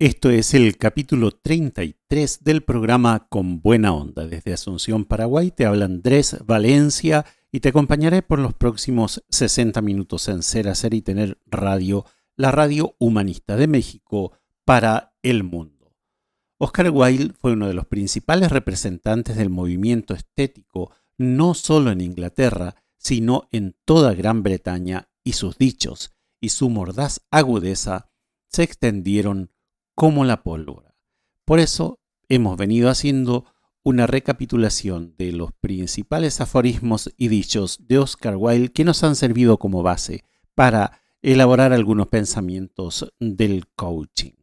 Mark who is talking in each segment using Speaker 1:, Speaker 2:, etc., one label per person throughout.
Speaker 1: Esto es el capítulo 33 del programa Con Buena Onda. Desde Asunción, Paraguay, te habla Andrés Valencia y te acompañaré por los próximos 60 minutos en Ser, Hacer y Tener Radio, la radio humanista de México para el mundo. Oscar Wilde fue uno de los principales representantes del movimiento estético, no solo en Inglaterra, sino en toda Gran Bretaña, y sus dichos y su mordaz agudeza se extendieron como la pólvora. Por eso hemos venido haciendo una recapitulación de los principales aforismos y dichos de Oscar Wilde que nos han servido como base para elaborar algunos pensamientos del coaching.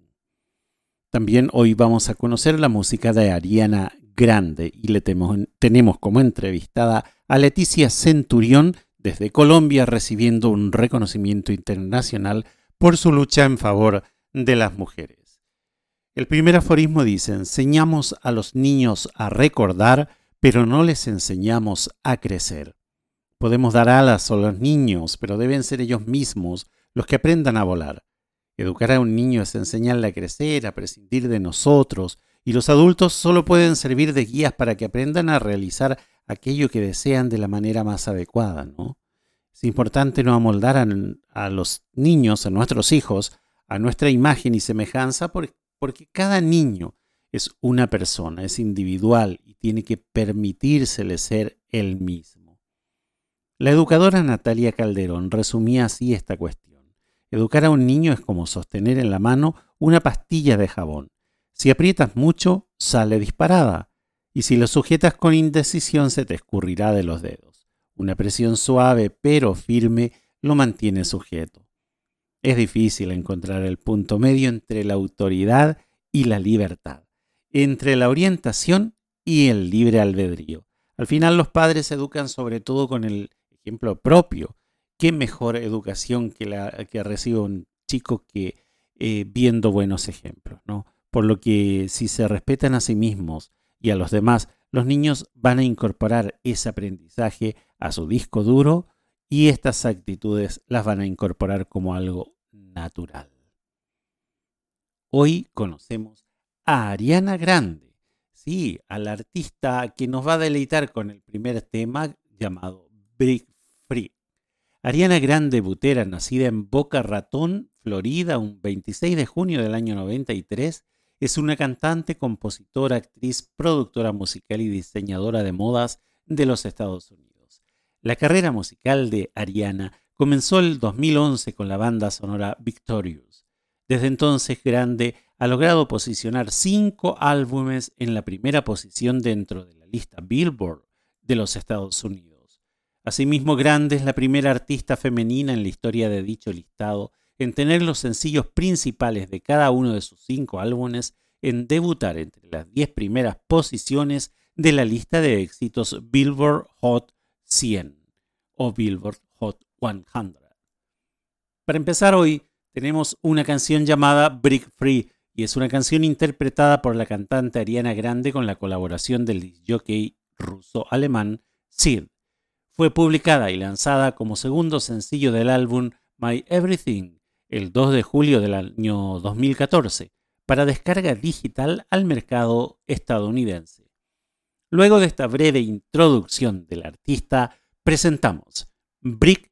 Speaker 1: También hoy vamos a conocer la música de Ariana Grande y le tenemos como entrevistada a Leticia Centurión desde Colombia recibiendo un reconocimiento internacional por su lucha en favor de las mujeres. El primer aforismo dice, enseñamos a los niños a recordar, pero no les enseñamos a crecer. Podemos dar alas a los niños, pero deben ser ellos mismos los que aprendan a volar. Educar a un niño es enseñarle a crecer, a prescindir de nosotros, y los adultos solo pueden servir de guías para que aprendan a realizar aquello que desean de la manera más adecuada, ¿no? Es importante no amoldar a, a los niños, a nuestros hijos, a nuestra imagen y semejanza, porque porque cada niño es una persona, es individual y tiene que permitírsele ser él mismo. La educadora Natalia Calderón resumía así esta cuestión. Educar a un niño es como sostener en la mano una pastilla de jabón. Si aprietas mucho, sale disparada, y si lo sujetas con indecisión se te escurrirá de los dedos. Una presión suave pero firme lo mantiene sujeto. Es difícil encontrar el punto medio entre la autoridad y la libertad, entre la orientación y el libre albedrío. Al final los padres educan sobre todo con el ejemplo propio. ¿Qué mejor educación que la que recibe un chico que eh, viendo buenos ejemplos? ¿no? Por lo que si se respetan a sí mismos y a los demás, los niños van a incorporar ese aprendizaje a su disco duro y estas actitudes las van a incorporar como algo natural. Hoy conocemos a Ariana Grande, sí, al artista que nos va a deleitar con el primer tema llamado Break Free. Ariana Grande Butera, nacida en Boca Ratón, Florida, un 26 de junio del año 93, es una cantante, compositora, actriz, productora musical y diseñadora de modas de los Estados Unidos. La carrera musical de Ariana comenzó el 2011 con la banda sonora Victorious. Desde entonces, Grande ha logrado posicionar cinco álbumes en la primera posición dentro de la lista Billboard de los Estados Unidos. Asimismo, Grande es la primera artista femenina en la historia de dicho listado en tener los sencillos principales de cada uno de sus cinco álbumes en debutar entre las diez primeras posiciones de la lista de éxitos Billboard Hot 100 o Billboard 100. Para empezar hoy, tenemos una canción llamada Brick Free y es una canción interpretada por la cantante Ariana Grande con la colaboración del jockey ruso-alemán Sid. Fue publicada y lanzada como segundo sencillo del álbum My Everything el 2 de julio del año 2014 para descarga digital al mercado estadounidense. Luego de esta breve introducción del artista, presentamos Brick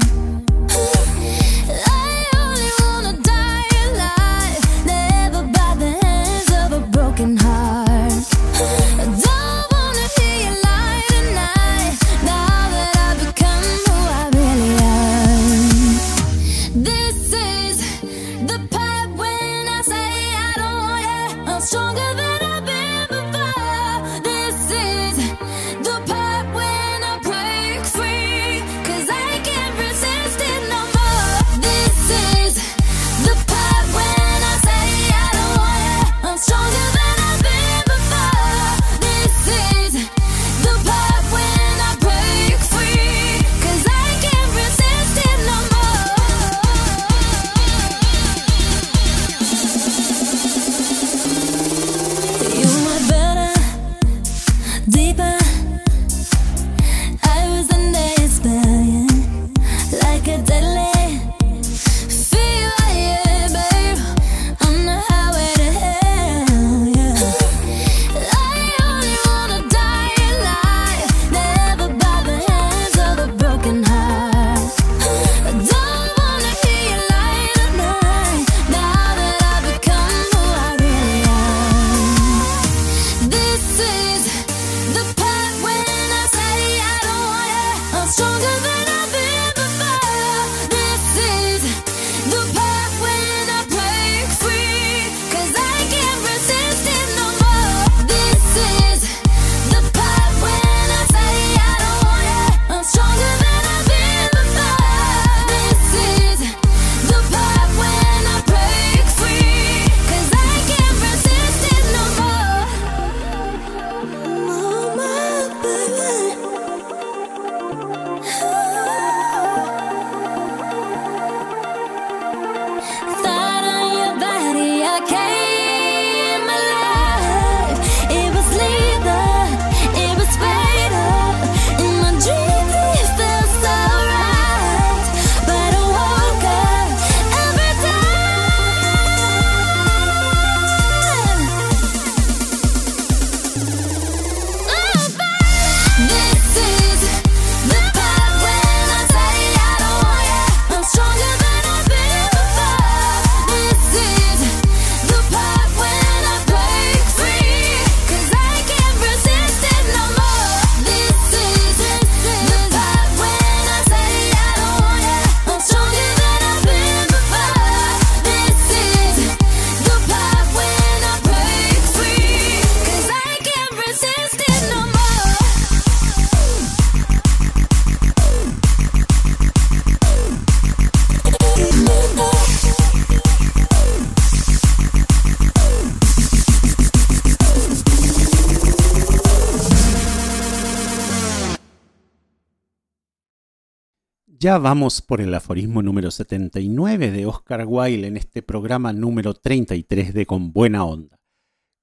Speaker 1: Ya vamos por el aforismo número 79 de Oscar Wilde en este programa número 33 de Con Buena Onda.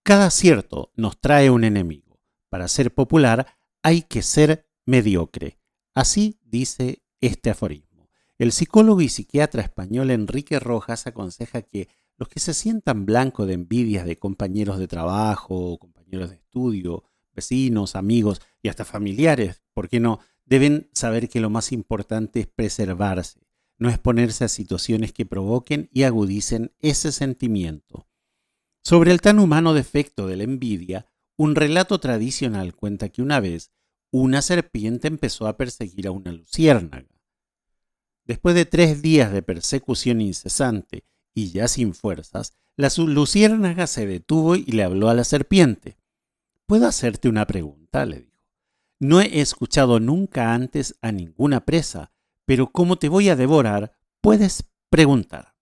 Speaker 1: Cada acierto nos trae un enemigo. Para ser popular hay que ser mediocre. Así dice este aforismo. El psicólogo y psiquiatra español Enrique Rojas aconseja que los que se sientan blancos de envidias de compañeros de trabajo, compañeros de estudio, vecinos, amigos y hasta familiares, ¿por qué no? Deben saber que lo más importante es preservarse, no exponerse a situaciones que provoquen y agudicen ese sentimiento. Sobre el tan humano defecto de la envidia, un relato tradicional cuenta que una vez una serpiente empezó a perseguir a una luciérnaga. Después de tres días de persecución incesante y ya sin fuerzas, la luciérnaga se detuvo y le habló a la serpiente. ¿Puedo hacerte una pregunta? le dijo. No he escuchado nunca antes a ninguna presa, pero como te voy a devorar, puedes preguntar.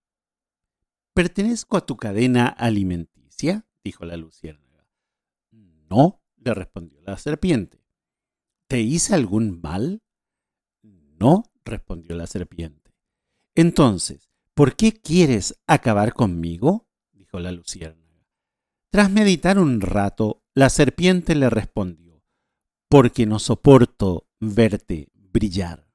Speaker 1: ¿Pertenezco a tu cadena alimenticia? dijo la luciérnaga. No, le respondió la serpiente. ¿Te hice algún mal? No, respondió la serpiente. Entonces, ¿por qué quieres acabar conmigo? dijo la luciérnaga. Tras meditar un rato, la serpiente le respondió porque no soporto verte brillar.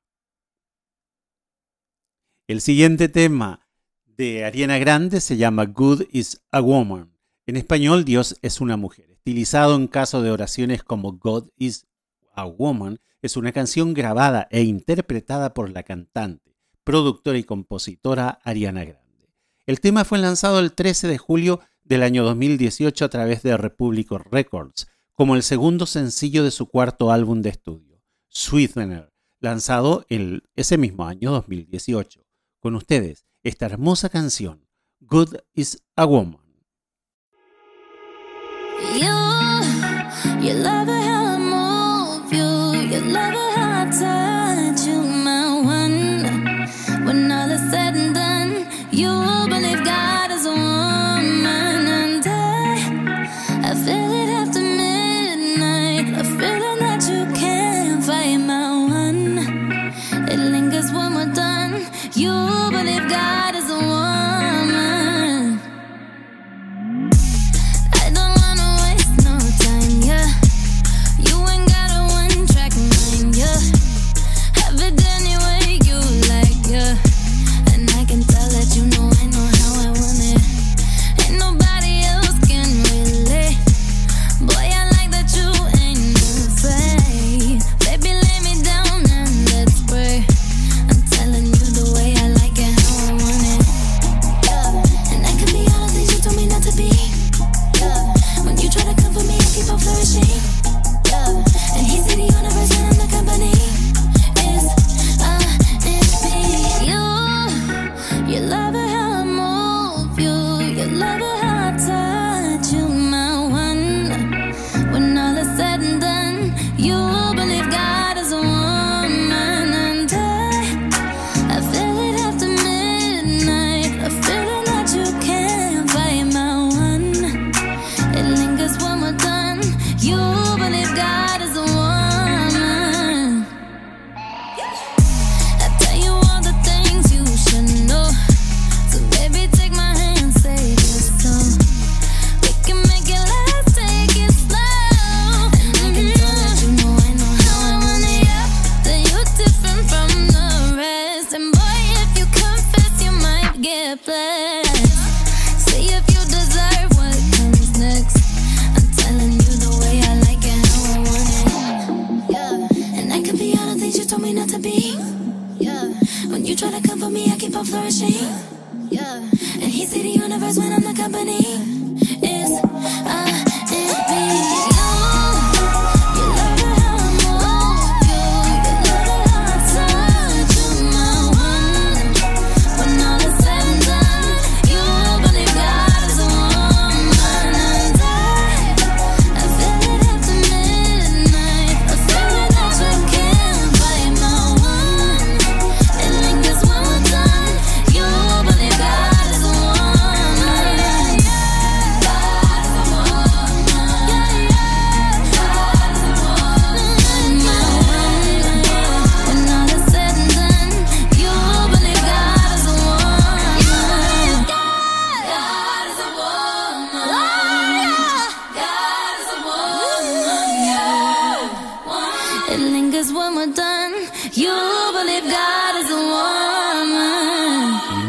Speaker 1: El siguiente tema de Ariana Grande se llama Good is a Woman. En español, Dios es una mujer. Estilizado en caso de oraciones como God is a Woman, es una canción grabada e interpretada por la cantante, productora y compositora Ariana Grande. El tema fue lanzado el 13 de julio del año 2018 a través de Republic Records como el segundo sencillo de su cuarto álbum de estudio, Sweetener, lanzado ese mismo año 2018. Con ustedes, esta hermosa canción, Good is a Woman.
Speaker 2: You
Speaker 1: you believe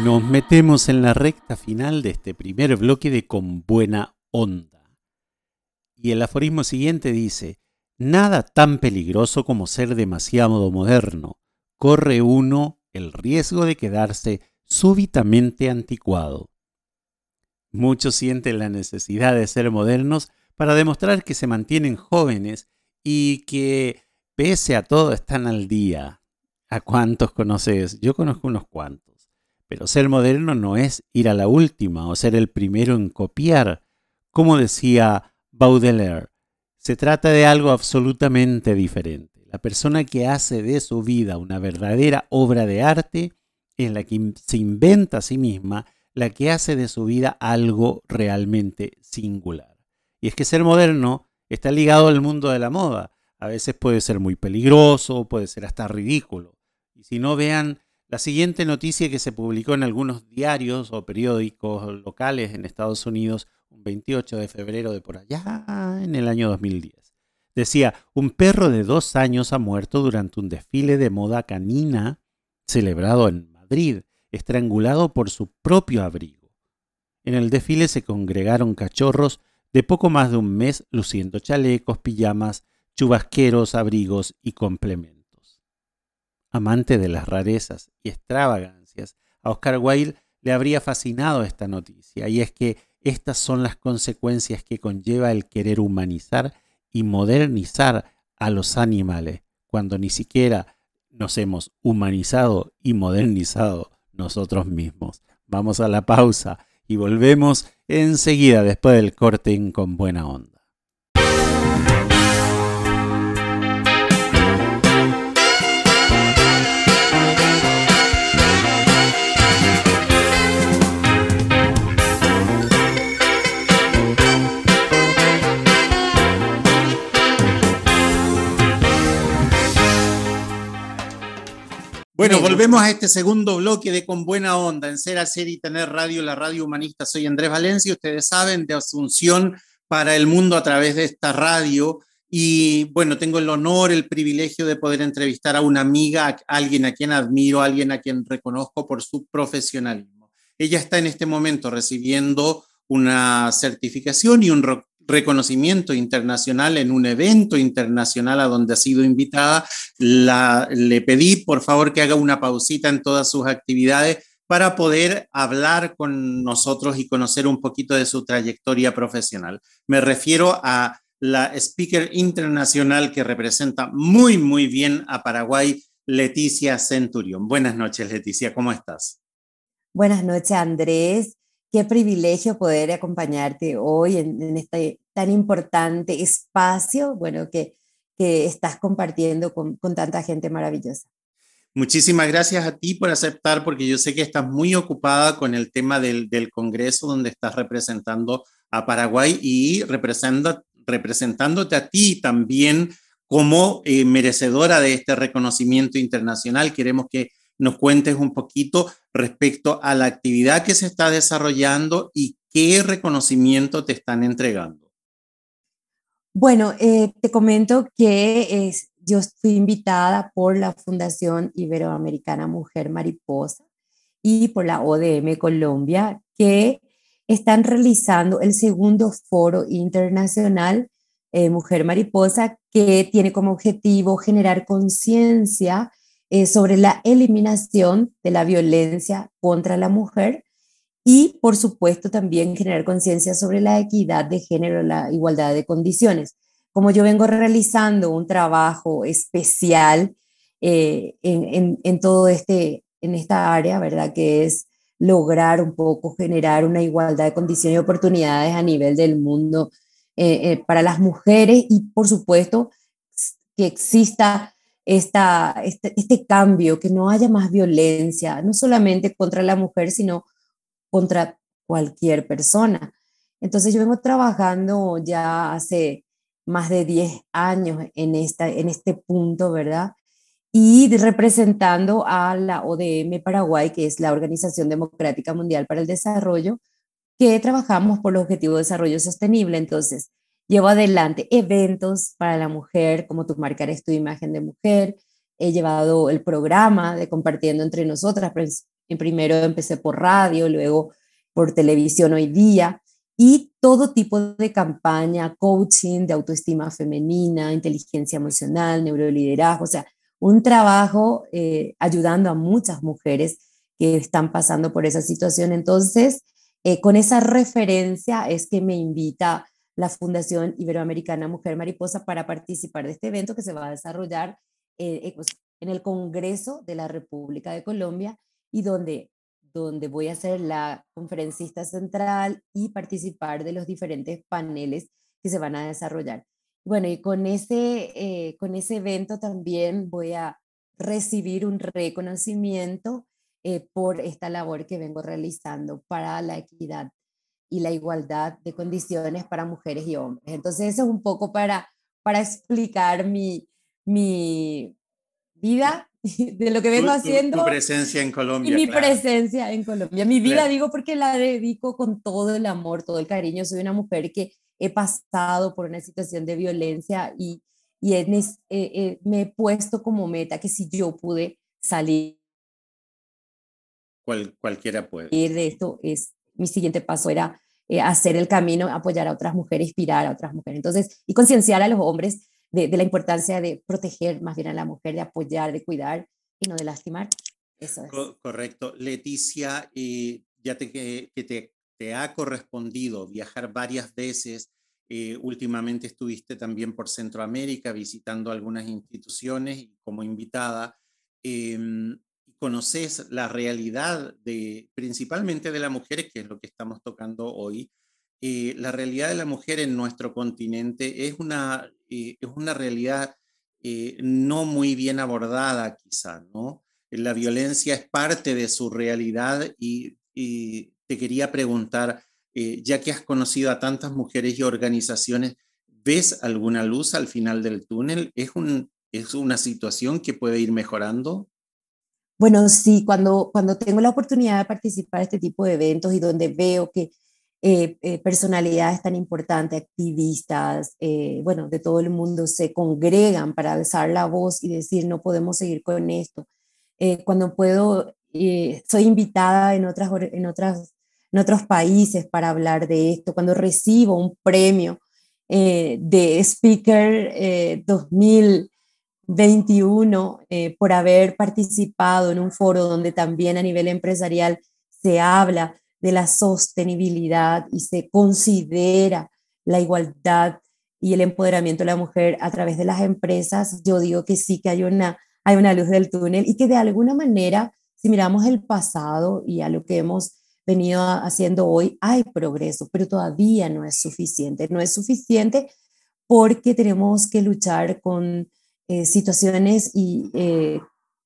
Speaker 1: nos metemos en la recta final de este primer bloque de Con Buena Onda. Y el aforismo siguiente dice, Nada tan peligroso como ser demasiado moderno. Corre uno el riesgo de quedarse súbitamente anticuado. Muchos sienten la necesidad de ser modernos para demostrar que se mantienen jóvenes y que pese a todo están al día. ¿A cuántos conoces? Yo conozco unos cuantos. Pero ser moderno no es ir a la última o ser el primero en copiar. Como decía Baudelaire, se trata de algo absolutamente diferente. La persona que hace de su vida una verdadera obra de arte es la que se inventa a sí misma, la que hace de su vida algo realmente singular. Y es que ser moderno está ligado al mundo de la moda. A veces puede ser muy peligroso, puede ser hasta ridículo. Y si no vean la siguiente noticia que se publicó en algunos diarios o periódicos locales en Estados Unidos un 28 de febrero de por allá en el año 2010. Decía, un perro de dos años ha muerto durante un desfile de moda canina celebrado en Madrid, estrangulado por su propio abrigo. En el desfile se congregaron cachorros de poco más de un mes luciendo chalecos, pijamas, chubasqueros, abrigos y complementos. Amante de las rarezas y extravagancias, a Oscar Wilde le habría fascinado esta noticia, y es que estas son las consecuencias que conlleva el querer humanizar y modernizar a los animales, cuando ni siquiera nos hemos humanizado y modernizado nosotros mismos. Vamos a la pausa y volvemos enseguida después del corte con buena onda. Bueno, volvemos a este segundo bloque de Con Buena Onda, en Ser, Hacer y Tener Radio, la radio humanista. Soy Andrés Valencia, ustedes saben, de Asunción para el mundo a través de esta radio. Y bueno, tengo el honor, el privilegio de poder entrevistar a una amiga, a alguien a quien admiro, a alguien a quien reconozco por su profesionalismo. Ella está en este momento recibiendo una certificación y un reconocimiento internacional en un evento internacional a donde ha sido invitada, le pedí por favor que haga una pausita en todas sus actividades para poder hablar con nosotros y conocer un poquito de su trayectoria profesional. Me refiero a la speaker internacional que representa muy, muy bien a Paraguay, Leticia Centurión. Buenas noches, Leticia, ¿cómo estás?
Speaker 3: Buenas noches, Andrés. Qué privilegio poder acompañarte hoy en, este tan importante espacio, bueno, que, que estás compartiendo con, con tanta gente maravillosa.
Speaker 1: Muchísimas gracias a ti por aceptar, porque yo sé que estás muy ocupada con el tema del, del Congreso, donde estás representando a Paraguay y representa, representándote a ti también como eh, merecedora de este reconocimiento internacional. Queremos que nos cuentes un poquito respecto a la actividad que se está desarrollando y qué reconocimiento te están entregando.
Speaker 3: Bueno, eh, te comento que yo fui invitada por la Fundación Iberoamericana Mujer Mariposa y por la ODM Colombia, que están realizando el segundo foro internacional eh, Mujer Mariposa, que tiene como objetivo generar conciencia eh, sobre la eliminación de la violencia contra la mujer y, por supuesto, también generar conciencia sobre la equidad de género, la igualdad de condiciones. Como yo vengo realizando un trabajo especial eh, en, en, todo este, en esta área, ¿verdad? Que es lograr un poco generar una igualdad de condiciones y oportunidades a nivel del mundo eh, para las mujeres y, por supuesto, que exista esta, este, este cambio, que no haya más violencia, no solamente contra la mujer, sino contra cualquier persona. Entonces yo vengo trabajando ya hace más de 10 años en, esta, en este punto, ¿verdad? Y representando a la ODM Paraguay, que es la Organización Democrática Mundial para el Desarrollo, que trabajamos por el Objetivo de Desarrollo Sostenible. Entonces, llevo adelante eventos para la mujer, como tu marcar tu imagen de mujer, he llevado el programa de Compartiendo entre Nosotras. Pues, primero empecé por radio, luego por televisión hoy día y todo tipo de campaña, coaching de autoestima femenina, inteligencia emocional, neuroliderazgo, o sea, un trabajo eh, ayudando a muchas mujeres que están pasando por esa situación. Entonces, eh, con esa referencia es que me invita la Fundación Iberoamericana Mujer Mariposa para participar de este evento que se va a desarrollar eh, eh, pues, en el Congreso de la República de Colombia y donde, donde voy a ser la conferencista central y participar de los diferentes paneles que se van a desarrollar. Bueno, y con ese, eh, con ese evento también voy a recibir un reconocimiento por esta labor que vengo realizando para la equidad y la igualdad de condiciones para mujeres y hombres. Entonces, eso es un poco para, para explicar mi, mi vida, de lo que vengo haciendo.
Speaker 1: Tu presencia en Colombia.
Speaker 3: Y mi presencia en Colombia. Mi vida, digo, porque la dedico con todo el amor, todo el cariño. Soy una mujer que he pasado por una situación de violencia y, y me he puesto como meta que si yo pude salir
Speaker 1: Cual, cualquiera puede.
Speaker 3: De esto es mi siguiente paso era eh, hacer el camino, apoyar a otras mujeres, inspirar a otras mujeres. Entonces, y concienciar a los hombres de, la importancia de proteger más bien a la mujer, de apoyar, de cuidar y no de lastimar. Eso es.
Speaker 1: correcto. Leticia, eh, ya te, que, te, ha correspondido viajar varias veces. Eh, últimamente estuviste también por Centroamérica visitando algunas instituciones como invitada. Em, conoces la realidad de, principalmente de las mujeres, que es lo que estamos tocando hoy, eh, la realidad de la mujer en nuestro continente es una, eh, es una realidad eh, no muy bien abordada quizá, ¿no? La violencia es parte de su realidad y, te quería preguntar, ya que has conocido a tantas mujeres y organizaciones, ¿ves alguna luz al final del túnel? ¿Es, un, es una situación que puede ir mejorando?
Speaker 3: Bueno, sí, cuando, cuando tengo la oportunidad de participar en este tipo de eventos y donde veo que eh, eh, personalidades tan importantes, activistas, eh, bueno, de todo el mundo se congregan para alzar la voz y decir, no podemos seguir con esto. cuando puedo, soy invitada en, otras, en, otras, en otros países para hablar de esto, cuando recibo un premio de Speaker 2000 21 eh, por haber participado en un foro donde también a nivel empresarial se habla de la sostenibilidad y se considera la igualdad y el empoderamiento de la mujer a través de las empresas, yo digo que sí que hay una, hay una luz del túnel y que de alguna manera, si miramos el pasado y a lo que hemos venido haciendo hoy, hay progreso, pero todavía no es suficiente. No es suficiente porque tenemos que luchar con eh, situaciones y, eh,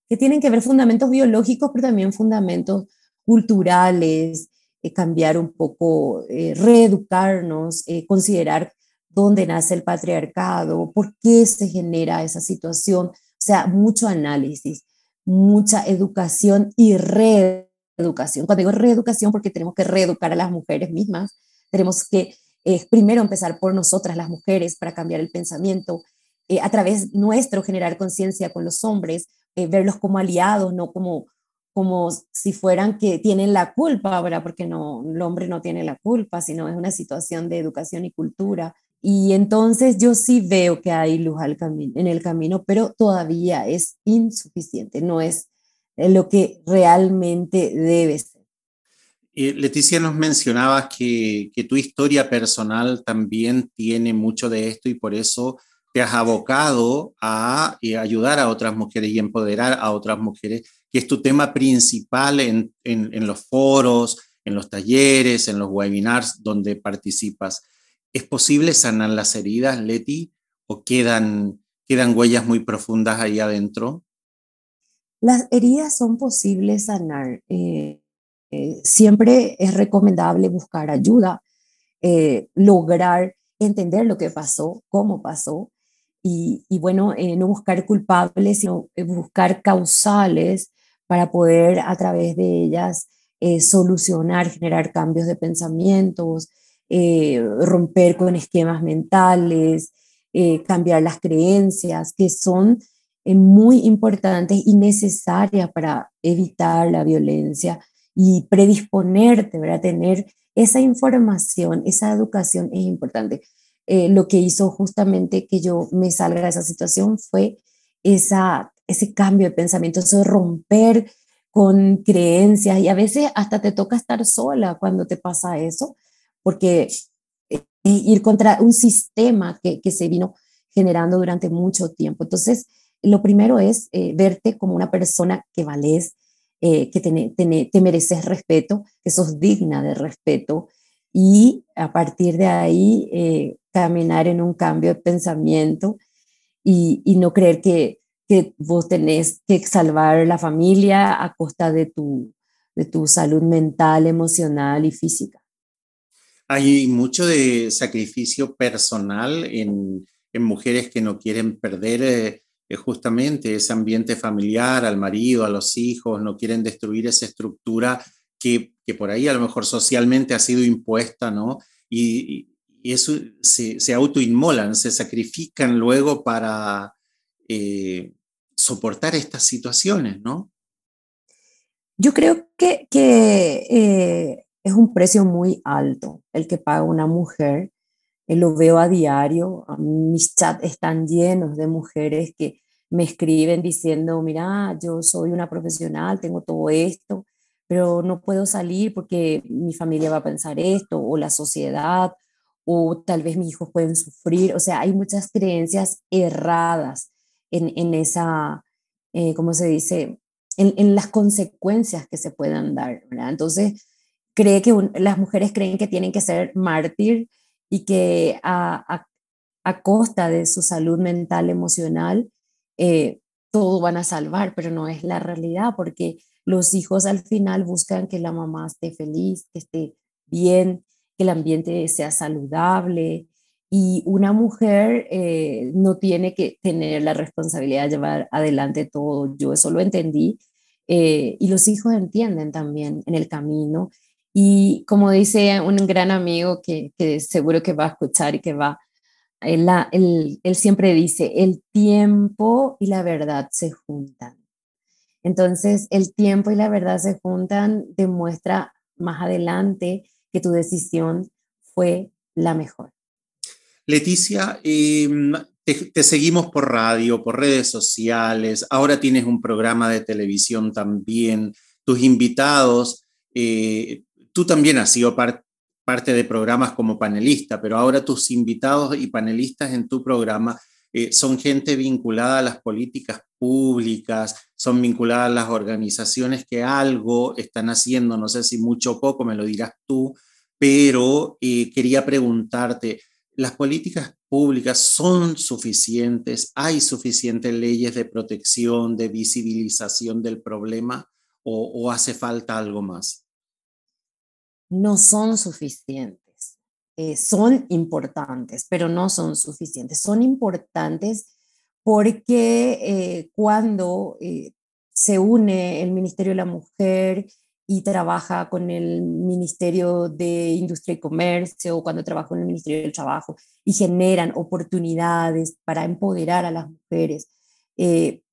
Speaker 3: que tienen que ver fundamentos biológicos, pero también fundamentos culturales, eh, cambiar un poco, reeducarnos, considerar dónde nace el patriarcado, por qué se genera esa situación. O sea, mucho análisis, mucha educación y reeducación. Cuando digo reeducación, porque tenemos que reeducar a las mujeres mismas, tenemos que primero empezar por nosotras las mujeres para cambiar el pensamiento, eh, a través nuestro generar conciencia con los hombres, eh, verlos como aliados, no como, como si fueran que tienen la culpa, ¿verdad? Porque no, el hombre no tiene la culpa, sino es una situación de educación y cultura. Y entonces yo sí veo que hay luz en el camino, pero todavía es insuficiente, no es eh, lo que realmente debe ser.
Speaker 1: Leticia, nos mencionabas que, que, tu historia personal también tiene mucho de esto y por eso te has abocado a eh, ayudar a otras mujeres y empoderar a otras mujeres, que es tu tema principal en, los foros, en los talleres, en los webinars donde participas. ¿Es posible sanar las heridas, Leti, o quedan, quedan huellas muy profundas ahí adentro?
Speaker 3: Las heridas son posibles sanar. Eh, eh, siempre es recomendable buscar ayuda, lograr entender lo que pasó, cómo pasó, y, bueno, eh, no buscar culpables, sino eh, buscar causales para poder a través de ellas eh, solucionar, generar cambios de pensamientos, romper con esquemas mentales, cambiar las creencias, que son muy importantes y necesarias para evitar la violencia y predisponerte, ¿verdad? Tener esa información, esa educación es importante. Eh, lo que hizo justamente que yo me salga de esa situación fue esa, ese cambio de pensamiento, eso romper con creencias y a veces hasta te toca estar sola cuando te pasa eso, porque eh, ir contra un sistema que, que, se vino generando durante mucho tiempo. Entonces, lo primero es eh, verte como una persona que vales, eh, que te, mereces respeto, que sos digna de respeto y a partir de ahí eh, caminar en un cambio de pensamiento y, no creer que, que, vos tenés que salvar la familia a costa de tu, de tu salud mental, emocional y física.
Speaker 1: Hay mucho de sacrificio personal en, en mujeres que no quieren perder justamente ese ambiente familiar, al marido, a los hijos, no quieren destruir esa estructura que, por ahí a lo mejor socialmente ha sido impuesta, ¿no? Y, eso se, se, autoinmolan, se sacrifican luego para eh, soportar estas situaciones, ¿no?
Speaker 3: Yo creo que, que eh, es un precio muy alto el que paga una mujer eh, lo veo a diario, mis chats están llenos de mujeres que me escriben diciendo, mira, yo soy una profesional, tengo todo esto, pero no puedo salir porque mi familia va a pensar esto, o la sociedad, o tal vez mis hijos pueden sufrir. O sea, hay muchas creencias erradas en, en esa, eh, ¿cómo se dice? En, en, las consecuencias que se puedan dar. Entonces, cree que las mujeres creen que tienen que ser mártir y que a, a, costa de su salud mental, emocional, eh, todo van a salvar, pero no es la realidad porque los hijos al final buscan que la mamá esté feliz, que esté bien, que el ambiente sea saludable y una mujer eh, no tiene que tener la responsabilidad de llevar adelante todo. Yo eso lo entendí eh, y los hijos entienden también en el camino y como dice un gran amigo que, seguro que va a escuchar y que va, él, él, siempre dice, el tiempo y la verdad se juntan. Entonces, el tiempo y la verdad se juntan, demuestra más adelante tu decisión fue la mejor.
Speaker 1: Leticia, em, te, seguimos por radio, por redes sociales, ahora tienes un programa de televisión también, tus invitados eh, Tú también has sido parte de programas como panelista, pero ahora tus invitados y panelistas en tu programa eh, son gente vinculada a las políticas públicas, son vinculadas a las organizaciones que algo están haciendo, no sé si mucho o poco, me lo dirás tú, pero eh, quería preguntarte, ¿las políticas públicas son suficientes? ¿Hay suficientes leyes de protección, de visibilización del problema o hace falta algo más?
Speaker 3: no son suficientes. Eh, son importantes, pero no son suficientes. Son importantes porque eh, cuando se une el Ministerio de la Mujer y trabaja con el Ministerio de Industria y Comercio o cuando trabaja con el Ministerio del Trabajo y generan oportunidades para empoderar a las mujeres,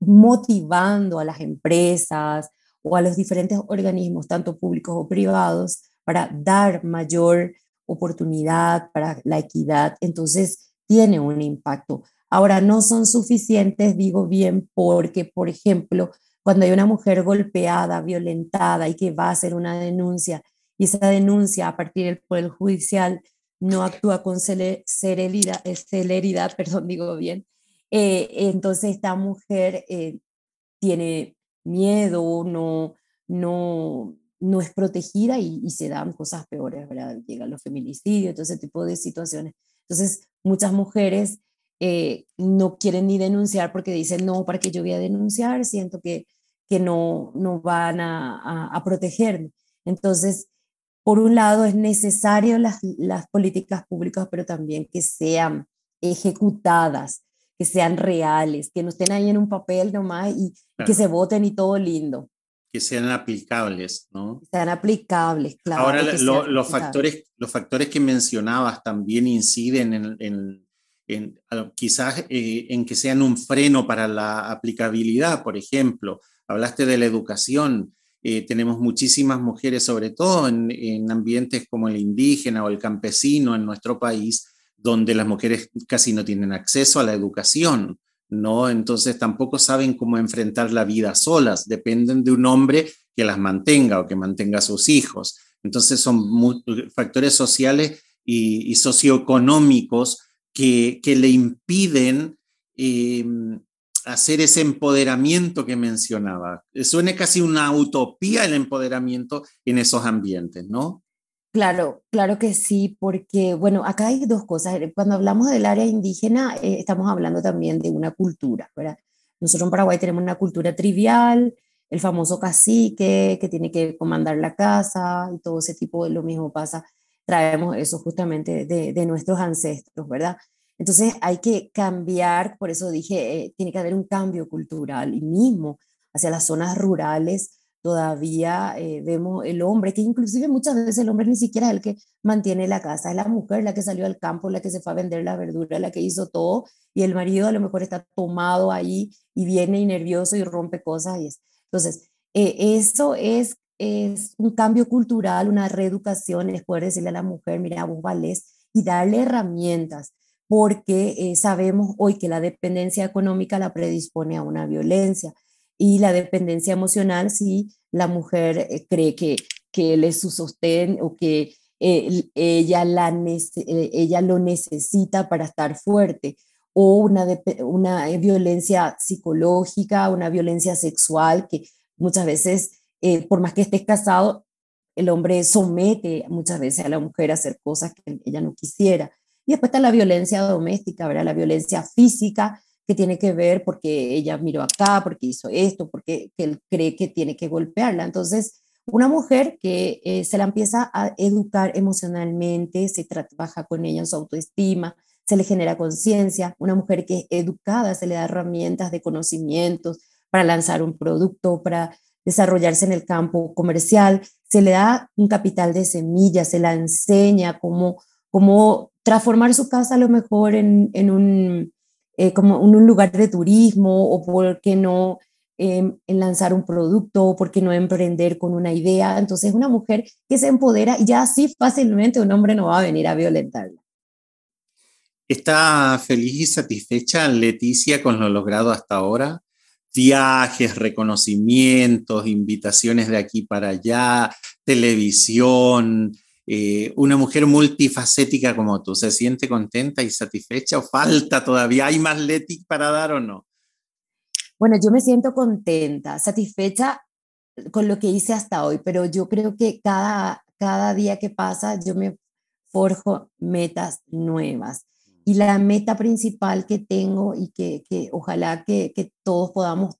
Speaker 3: motivando a las empresas o a los diferentes organismos, tanto públicos o privados, para dar mayor oportunidad para la equidad, entonces tiene un impacto. Ahora, no son suficientes, digo bien, porque, por ejemplo, cuando hay una mujer golpeada, violentada y que va a hacer una denuncia, y esa denuncia a partir del Poder Judicial no actúa con celeridad, eh, celeridad perdón, digo bien, eh, entonces esta mujer eh, tiene miedo, no, no, no es protegida y, se dan cosas peores, ¿verdad? Llegan los feminicidios, todo ese tipo de situaciones. Entonces, muchas mujeres eh, no quieren ni denunciar porque dicen, no, ¿para qué yo voy a denunciar? Siento que, que no, no van a, a, protegerme. Entonces, por un lado, es necesario las, las políticas públicas, pero también que sean ejecutadas, que sean reales, que no estén ahí en un papel nomás y que se voten y todo lindo
Speaker 1: que sean aplicables, ¿no?
Speaker 3: Sean aplicables, claro.
Speaker 1: Ahora, los, factores, los factores que mencionabas también inciden en, quizás eh, en que sean un freno para la aplicabilidad, por ejemplo. Hablaste de la educación. Eh, tenemos muchísimas mujeres, sobre todo en, en, ambientes como el indígena o el campesino en nuestro país, donde las mujeres casi no tienen acceso a la educación, ¿no? Entonces tampoco saben cómo enfrentar la vida solas, dependen de un hombre que las mantenga o que mantenga a sus hijos. Entonces son factores sociales y, socioeconómicos que, le impiden em, hacer ese empoderamiento que mencionaba. Suena casi una utopía el empoderamiento en esos ambientes, ¿no?
Speaker 3: Claro, claro que sí, porque, bueno, acá hay dos cosas. Cuando hablamos del área indígena, eh, estamos hablando también de una cultura, ¿verdad? Nosotros en Paraguay tenemos una cultura trivial, el famoso cacique que tiene que comandar la casa y todo ese tipo de lo mismo pasa. Traemos eso justamente de, nuestros ancestros, ¿verdad? Entonces hay que cambiar, por eso dije, eh, tiene que haber un cambio cultural y mismo hacia las zonas rurales todavía eh, vemos el hombre, que inclusive muchas veces el hombre ni siquiera es el que mantiene la casa, es la mujer la que salió al campo, la que se fue a vender la verdura, la que hizo todo, y el marido a lo mejor está tomado ahí y viene y nervioso y rompe cosas. Y es. Entonces, eh, eso es, es un cambio cultural, una reeducación, es poder decirle a la mujer, mira, vos valés y darle herramientas, porque eh, sabemos hoy que la dependencia económica la predispone a una violencia y la dependencia emocional si la mujer eh, cree que, que él es su sostén o que ella, la ella lo necesita para estar fuerte o una, una eh, violencia psicológica, una violencia sexual, que muchas veces, eh, por más que estés casado, el hombre somete muchas veces a la mujer a hacer cosas que ella no quisiera. Y después está la violencia doméstica, ¿verdad? La violencia física, que tiene que ver porque ella miró acá, porque hizo esto, porque él cree que tiene que golpearla. Entonces, una mujer que eh, se la empieza a educar emocionalmente, se trabaja con ella en su autoestima, se le genera conciencia, una mujer que es educada se le da herramientas de conocimientos para lanzar un producto, para desarrollarse en el campo comercial, se le da un capital de semillas, se la enseña cómo, cómo transformar su casa a lo mejor en, en un, eh, como en un lugar de turismo o por qué no em, en lanzar un producto o por qué no emprender con una idea. Entonces, una mujer que se empodera y ya así fácilmente un hombre no va a venir a violentarla.
Speaker 1: ¿Está feliz y satisfecha Leticia con lo logrado hasta ahora? Viajes, reconocimientos, invitaciones de aquí para allá, televisión, eh, una mujer multifacética como tú, ¿se siente contenta y satisfecha o falta todavía? ¿Hay más Leti para dar o no?
Speaker 3: Bueno, yo me siento contenta, satisfecha con lo que hice hasta hoy, pero yo creo que cada, cada día que pasa yo me forjo metas nuevas. Y la meta principal que tengo y que, ojalá que, todos podamos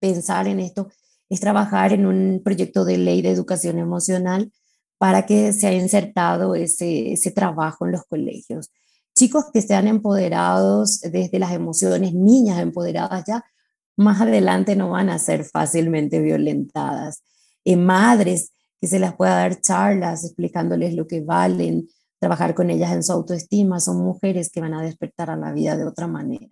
Speaker 3: pensar en esto es trabajar en un proyecto de ley de educación emocional para que se haya insertado ese, ese trabajo en los colegios. Chicos que sean empoderados desde las emociones, niñas empoderadas ya, más adelante no van a ser fácilmente violentadas. Eh, madres que se las pueda dar charlas explicándoles lo que valen, trabajar con ellas en su autoestima, son mujeres que van a despertar a la vida de otra manera.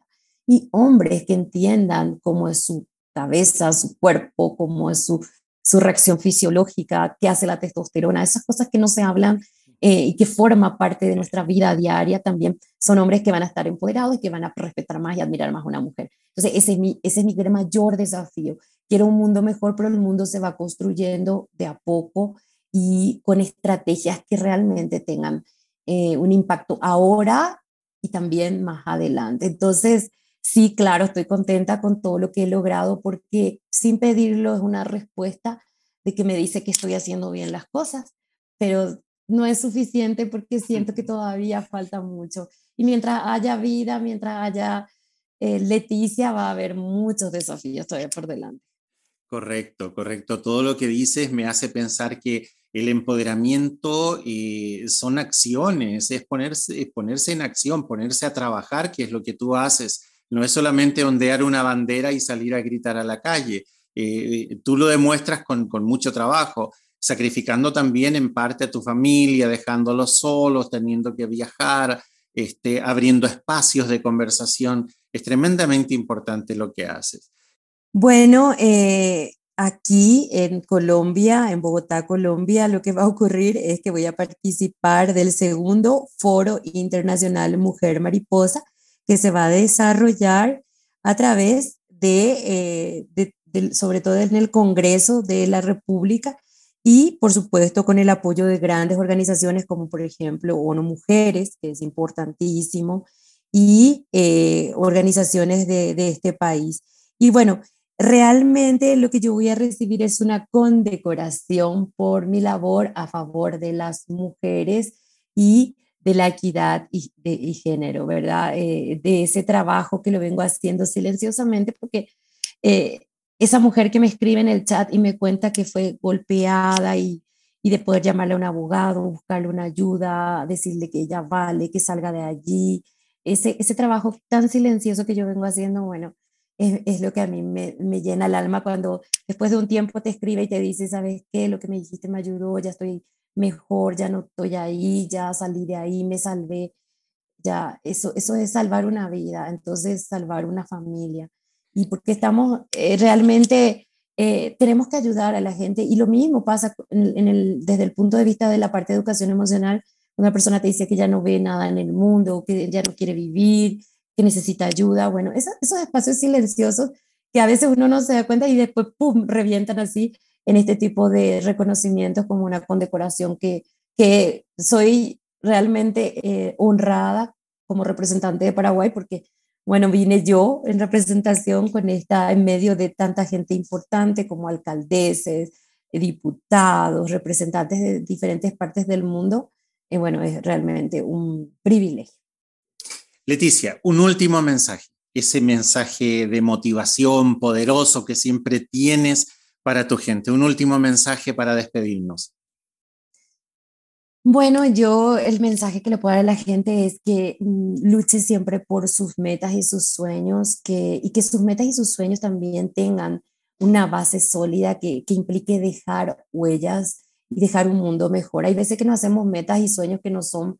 Speaker 3: Y hombres que entiendan cómo es su cabeza, su cuerpo, cómo es su, su reacción fisiológica, qué hace la testosterona, esas cosas que no se hablan eh, y que forma parte de nuestra vida diaria también, son hombres que van a estar empoderados y que van a respetar más y admirar más a una mujer. Entonces, ese es mi, ese es mi mayor desafío. Quiero un mundo mejor, pero el mundo se va construyendo de a poco y con estrategias que realmente tengan eh, un impacto ahora y también más adelante. Entonces, sí, claro, estoy contenta con todo lo que he logrado porque sin pedirlo es una respuesta de que me dice que estoy haciendo bien las cosas, pero no es suficiente porque siento que todavía falta mucho. Y mientras haya vida, mientras haya eh, Leticia, va a haber muchos desafíos todavía por delante.
Speaker 1: Correcto, correcto. Todo lo que dices me hace pensar que el empoderamiento eh, son acciones, es ponerse, ponerse en acción, ponerse a trabajar, que es lo que tú haces. No es solamente ondear una bandera y salir a gritar a la calle. Eh, tú lo demuestras con, con, mucho trabajo, sacrificando también en parte a tu familia, dejándolos solos, teniendo que viajar. este, abriendo espacios de conversación. Es tremendamente importante lo que haces.
Speaker 3: Bueno, eh, aquí en Colombia, en Bogotá, Colombia, lo que va a ocurrir es que voy a participar del segundo Foro Internacional Mujer Mariposa, que se va a desarrollar a través de, eh, sobre todo en el Congreso de la República y, por supuesto, con el apoyo de grandes organizaciones como, por ejemplo, ONU Mujeres, que es importantísimo, y eh, organizaciones de, de este país. Y bueno, Realmente lo que yo voy a recibir es una condecoración por mi labor a favor de las mujeres y de la equidad y, de, género, ¿verdad? Eh, de ese trabajo que lo vengo haciendo silenciosamente porque eh, esa mujer que me escribe en el chat y me cuenta que fue golpeada y, y de poder llamarle a un abogado, buscarle una ayuda, decirle que ella vale, que salga de allí, ese, ese trabajo tan silencioso que yo vengo haciendo, bueno, es, lo que a mí me, me, llena el alma cuando después de un tiempo te escribe y te dice, ¿sabes qué? Lo que me dijiste me ayudó, ya estoy mejor, ya no estoy ahí, ya salí de ahí, me salvé. Ya, eso, eso es salvar una vida, entonces salvar una familia. Y porque estamos eh, realmente, eh, tenemos que ayudar a la gente. Y lo mismo pasa desde el punto de vista de la parte de educación emocional. Una persona te dice que ya no ve nada en el mundo, que ya no quiere vivir, que necesita ayuda. Bueno, esos, esos espacios silenciosos que a veces uno no se da cuenta y después, ¡pum!, revientan así en este tipo de reconocimientos como una condecoración que, que soy realmente eh, honrada como representante de Paraguay porque, bueno, vine yo en representación con esta, en medio de tanta gente importante como alcaldeses, diputados, representantes de diferentes partes del mundo. Y bueno, es realmente un privilegio.
Speaker 1: Leticia, un último mensaje, ese mensaje de motivación poderoso que siempre tienes para tu gente, un último mensaje para despedirnos.
Speaker 3: Bueno, yo el mensaje que le puedo dar a la gente es que mm, luche siempre por sus metas y sus sueños que, y que sus metas y sus sueños también tengan una base sólida que, que implique dejar huellas y dejar un mundo mejor. Hay veces que nos hacemos metas y sueños que no son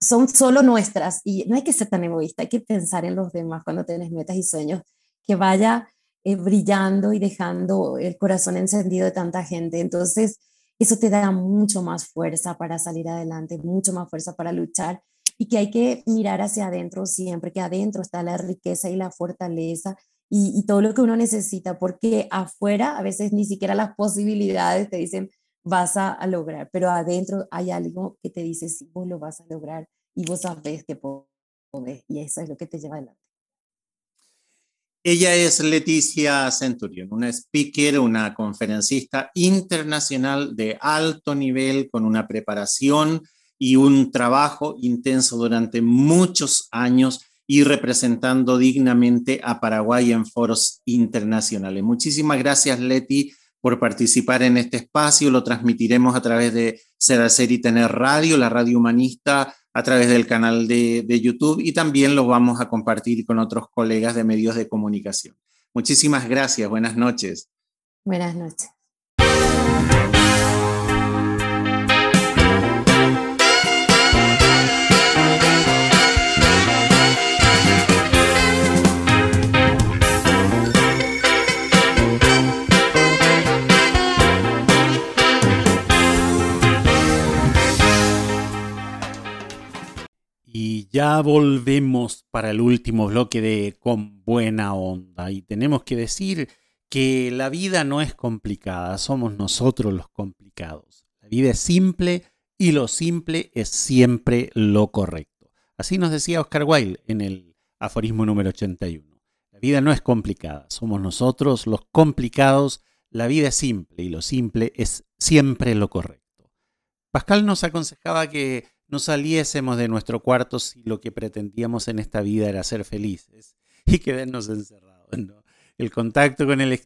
Speaker 3: son solo nuestras y no hay que ser tan egoísta, hay que pensar en los demás cuando tienes metas y sueños, que vaya eh, brillando y dejando el corazón encendido de tanta gente. Entonces, eso te da mucho más fuerza para salir adelante, mucho más fuerza para luchar y que hay que mirar hacia adentro siempre, que adentro está la riqueza y la fortaleza y, y todo lo que uno necesita, porque afuera a veces ni siquiera las posibilidades te dicen, vas a, lograr, pero adentro hay algo que te dice, sí, vos lo vas a lograr y vos sabés que podés y eso es lo que te lleva adelante.
Speaker 1: Ella es Leticia Centurion, una speaker, una conferencista internacional de alto nivel con una preparación y un trabajo intenso durante muchos años y representando dignamente a Paraguay en foros internacionales. Muchísimas gracias, Leti, por participar en este espacio. Lo transmitiremos a través de Ser Hacer y Tener Radio, la radio humanista, a través del canal de, de YouTube y también lo vamos a compartir con otros colegas de medios de comunicación. Muchísimas gracias. Buenas noches.
Speaker 3: Buenas noches.
Speaker 1: Ya volvemos para el último bloque de Con buena onda. Y tenemos que decir que la vida no es complicada, somos nosotros los complicados. La vida es simple y lo simple es siempre lo correcto. Así nos decía Oscar Wilde en el aforismo número 81. La vida no es complicada, somos nosotros los complicados. La vida es simple y lo simple es siempre lo correcto. Pascal nos aconsejaba que no saliésemos de nuestro cuarto si lo que pretendíamos en esta vida era ser felices y quedarnos encerrados. El contacto con el,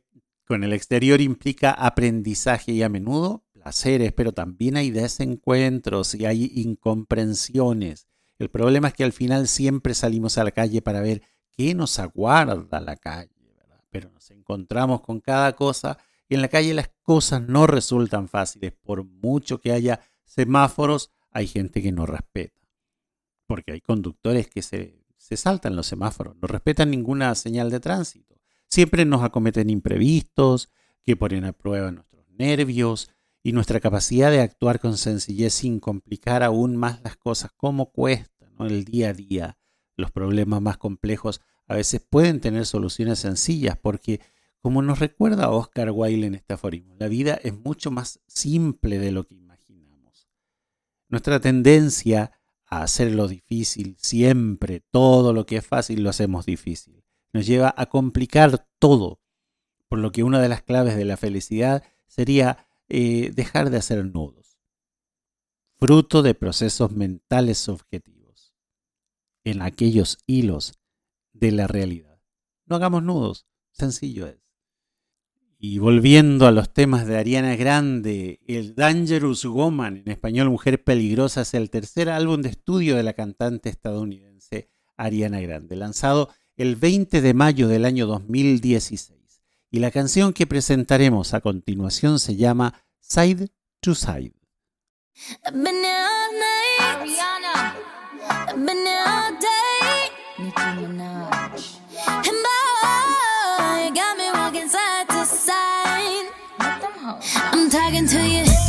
Speaker 1: con el exterior implica aprendizaje y a menudo placeres, pero también hay desencuentros y hay incomprensiones. El problema es que al final siempre salimos a la calle para ver qué nos aguarda la calle, pero nos encontramos con cada cosa y en la calle las cosas no resultan fáciles, por mucho que haya semáforos hay gente que no respeta. porque hay conductores que se, se saltan los semáforos, no respetan ninguna señal de tránsito. Siempre nos acometen imprevistos, que ponen a prueba nuestros nervios y nuestra capacidad de actuar con sencillez sin complicar aún más las cosas, como cuesta el día a día. Los problemas más complejos a veces pueden tener soluciones sencillas porque, como nos recuerda Oscar Wilde en este aforismo, la vida es mucho más simple de lo que. Nuestra tendencia a hacerlo difícil, siempre, todo lo que es fácil lo hacemos difícil. Nos lleva a complicar todo, por lo que una de las claves de la felicidad sería eh, dejar de hacer nudos, fruto de procesos mentales subjetivos, en aquellos hilos de la realidad. No hagamos nudos, sencillo es. Y volviendo a los temas de Ariana Grande, el Dangerous Woman, en español Mujer Peligrosa, es el tercer álbum de estudio de la cantante estadounidense Ariana Grande, lanzado el 20 de mayo del año 2016. Y la canción que presentaremos a continuación se llama Side to Side.
Speaker 2: Talking to you.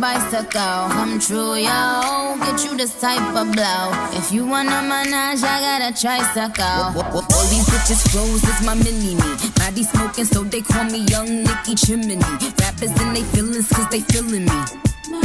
Speaker 2: Bicycle. Come true, yo. Get you this type of blow. If you wanna manage, I got a tricycle. All these bitches froze, it's my mini me. Maddie smoking, so they call me Young Nicky Chimney. Rappers and they feelings, cause they feeling me.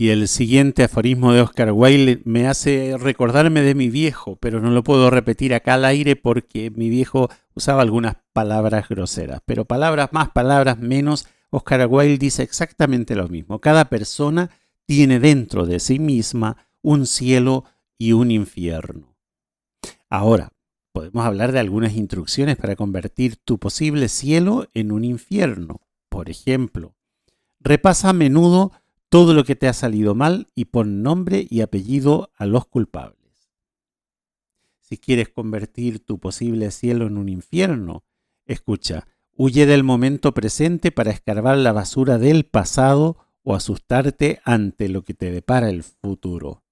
Speaker 1: Y el siguiente aforismo de Oscar Wilde me hace recordarme de mi viejo, pero no lo puedo repetir acá al aire porque mi viejo usaba algunas palabras groseras. Pero palabras más, palabras menos, Oscar Wilde dice exactamente lo mismo. Cada persona tiene dentro de sí misma un cielo y un infierno. Ahora, podemos hablar de algunas instrucciones para convertir tu posible cielo en un infierno. Por ejemplo, repasa a menudo todo lo que te ha salido mal y pon nombre y apellido a los culpables. Si quieres convertir tu posible cielo en un infierno, escucha, huye del momento presente para escarbar la basura del pasado o asustarte ante lo que te depara el futuro.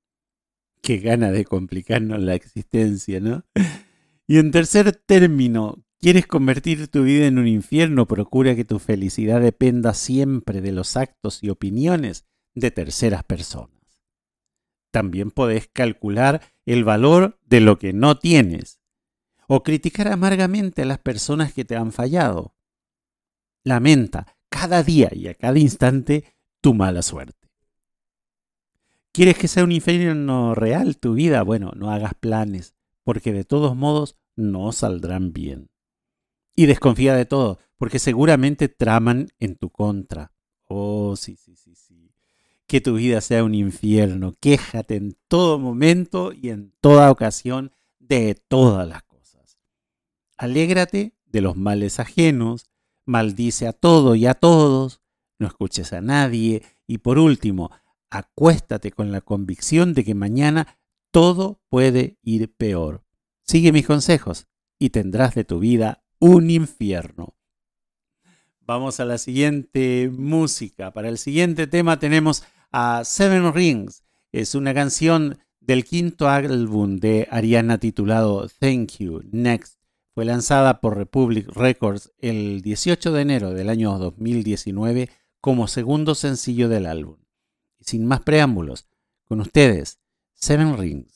Speaker 1: Qué gana de complicarnos la existencia, ¿no? Y en tercer término, ¿Quieres convertir tu vida en un infierno? Procura que tu felicidad dependa siempre de los actos y opiniones de terceras personas. También podés calcular el valor de lo que no tienes o criticar amargamente a las personas que te han fallado. Lamenta cada día y a cada instante tu mala suerte. ¿Quieres que sea un infierno real tu vida? Bueno, no hagas planes, porque de todos modos no saldrán bien. Y desconfía de todo, porque seguramente traman en tu contra. Oh, sí, sí, sí, sí. Que tu vida sea un infierno. Quéjate en todo momento y en toda ocasión de todas las cosas. Alégrate de los males ajenos, maldice a todo y a todos, no escuches a nadie y por último, acuéstate con la convicción de que mañana todo puede ir peor. Sigue mis consejos y tendrás de tu vida un infierno. Vamos a la siguiente música. Para el siguiente tema tenemos a Seven Rings. Es una canción del quinto álbum de Ariana titulado Thank You Next. Fue lanzada por Republic Records el 18 de enero del año 2019 como segundo sencillo del álbum. sin más preámbulos, con ustedes, Seven Rings.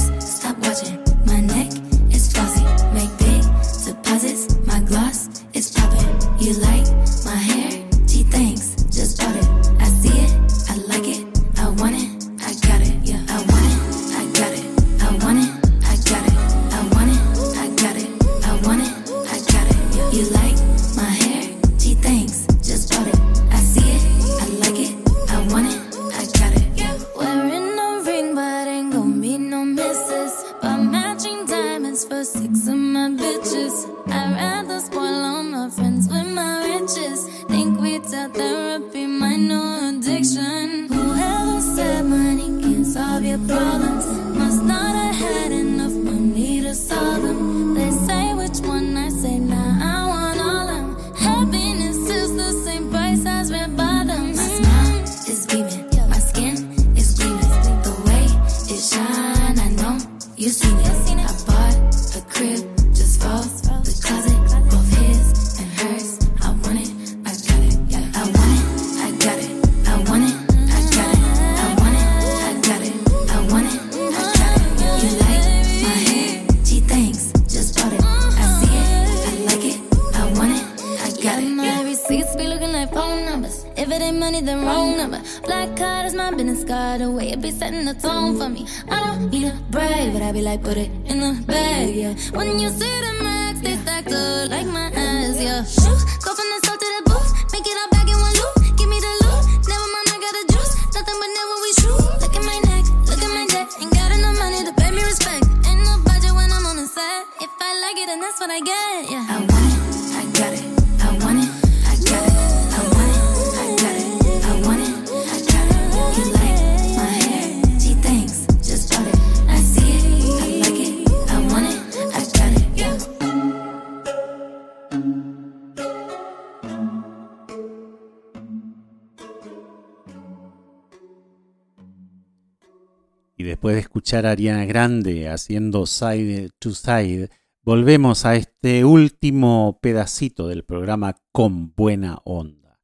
Speaker 1: después de escuchar a Ariana Grande haciendo Side to Side, volvemos a este último pedacito del programa con buena onda.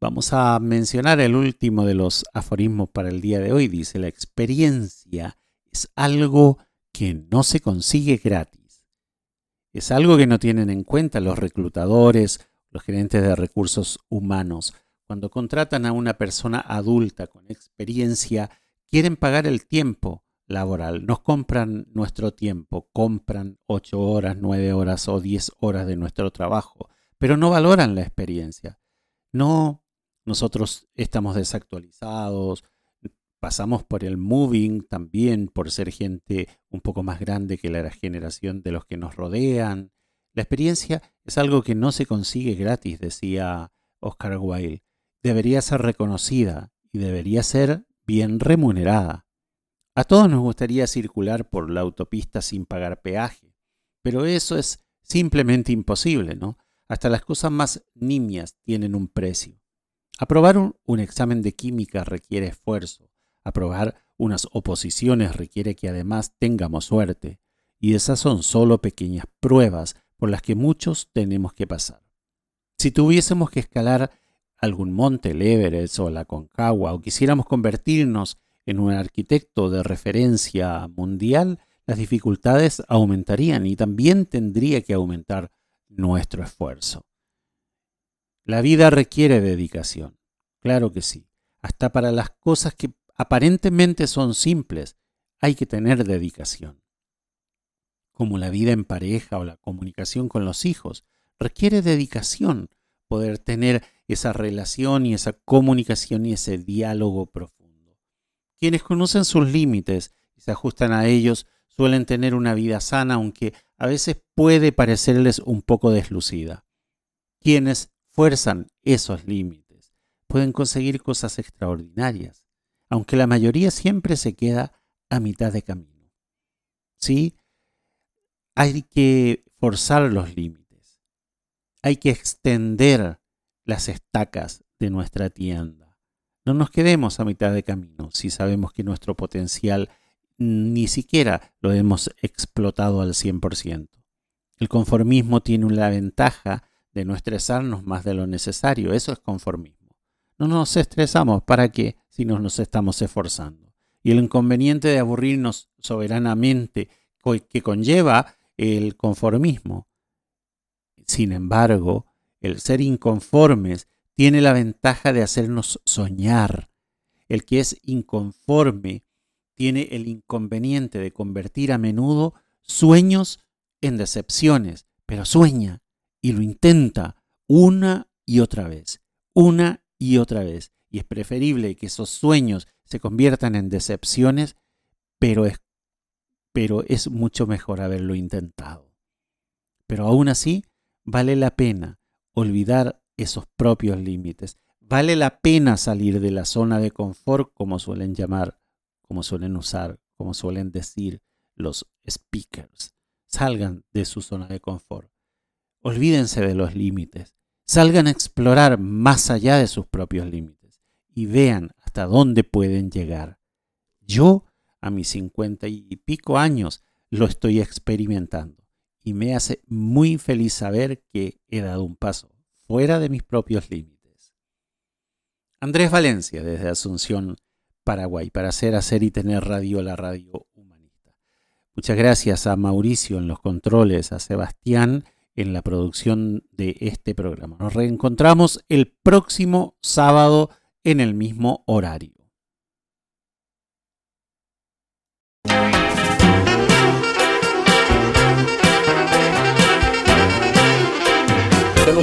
Speaker 1: Vamos a mencionar el último de los aforismos para el día de hoy. Dice, la experiencia es algo que no se consigue gratis. Es algo que no tienen en cuenta los reclutadores, los gerentes de recursos humanos. Cuando contratan a una persona adulta con experiencia, quieren pagar el tiempo laboral, nos compran nuestro tiempo, compran 8 horas, 9 horas o 10 horas de nuestro trabajo, pero no valoran la experiencia. No, nosotros estamos desactualizados, pasamos por el moving también por ser gente un poco más grande que la generación de los que nos rodean. La experiencia es algo que no se consigue gratis, decía Oscar Wilde. Debería ser reconocida y debería ser bien remunerada. A todos nos gustaría circular por la autopista sin pagar peaje, pero eso es simplemente imposible, ¿no? Hasta las cosas más nimias tienen un precio. Aprobar un, un, examen de química requiere esfuerzo. Aprobar unas oposiciones requiere que además tengamos suerte. Y esas son solo pequeñas pruebas por las que muchos tenemos que pasar. Si tuviésemos que escalar algún monte, el Everest o la Concagua, o quisiéramos convertirnos en un arquitecto de referencia mundial, las dificultades aumentarían y también tendría que aumentar nuestro esfuerzo. La vida requiere dedicación, claro que sí. Hasta para las cosas que aparentemente son simples, hay que tener dedicación. Como la vida en pareja o la comunicación con los hijos, requiere dedicación poder tener esa relación y esa comunicación y ese diálogo profundo. Quienes conocen sus límites y se ajustan a ellos suelen tener una vida sana, aunque a veces puede parecerles un poco deslucida. Quienes fuerzan esos límites pueden conseguir cosas extraordinarias, aunque la mayoría siempre se queda a mitad de camino. ¿Sí? Hay que forzar los límites. Hay que extender las estacas de nuestra tienda. No nos quedemos a mitad de camino si sabemos que nuestro potencial ni siquiera lo hemos explotado al 100%. El conformismo tiene la ventaja de no estresarnos más de lo necesario. Eso es conformismo. No nos estresamos para qué si no nos estamos esforzando. Y el inconveniente de aburrirnos soberanamente que conlleva el conformismo. Sin embargo, el ser inconformes tiene la ventaja de hacernos soñar. El que es inconforme tiene el inconveniente de convertir a menudo sueños en decepciones, pero sueña y lo intenta una y otra vez, una y otra vez. Y es preferible que esos sueños se conviertan en decepciones, pero es, mucho mejor haberlo intentado. Pero aún así, vale la pena olvidar esos propios límites. Vale la pena salir de la zona de confort, como suelen llamar, como suelen usar, como suelen decir los speakers. Salgan de su zona de confort. Olvídense de los límites. Salgan a explorar más allá de sus propios límites y vean hasta dónde pueden llegar. Yo, a mis cincuenta y pico años, lo estoy experimentando y me hace muy feliz saber que he dado un paso fuera de mis propios límites. Andrés Valencia, desde Asunción, Paraguay, para hacer, hacer y tener radio, la radio humanista. Muchas gracias a Mauricio en los controles, a Sebastián en la producción de este programa. Nos reencontramos el próximo sábado en el mismo horario.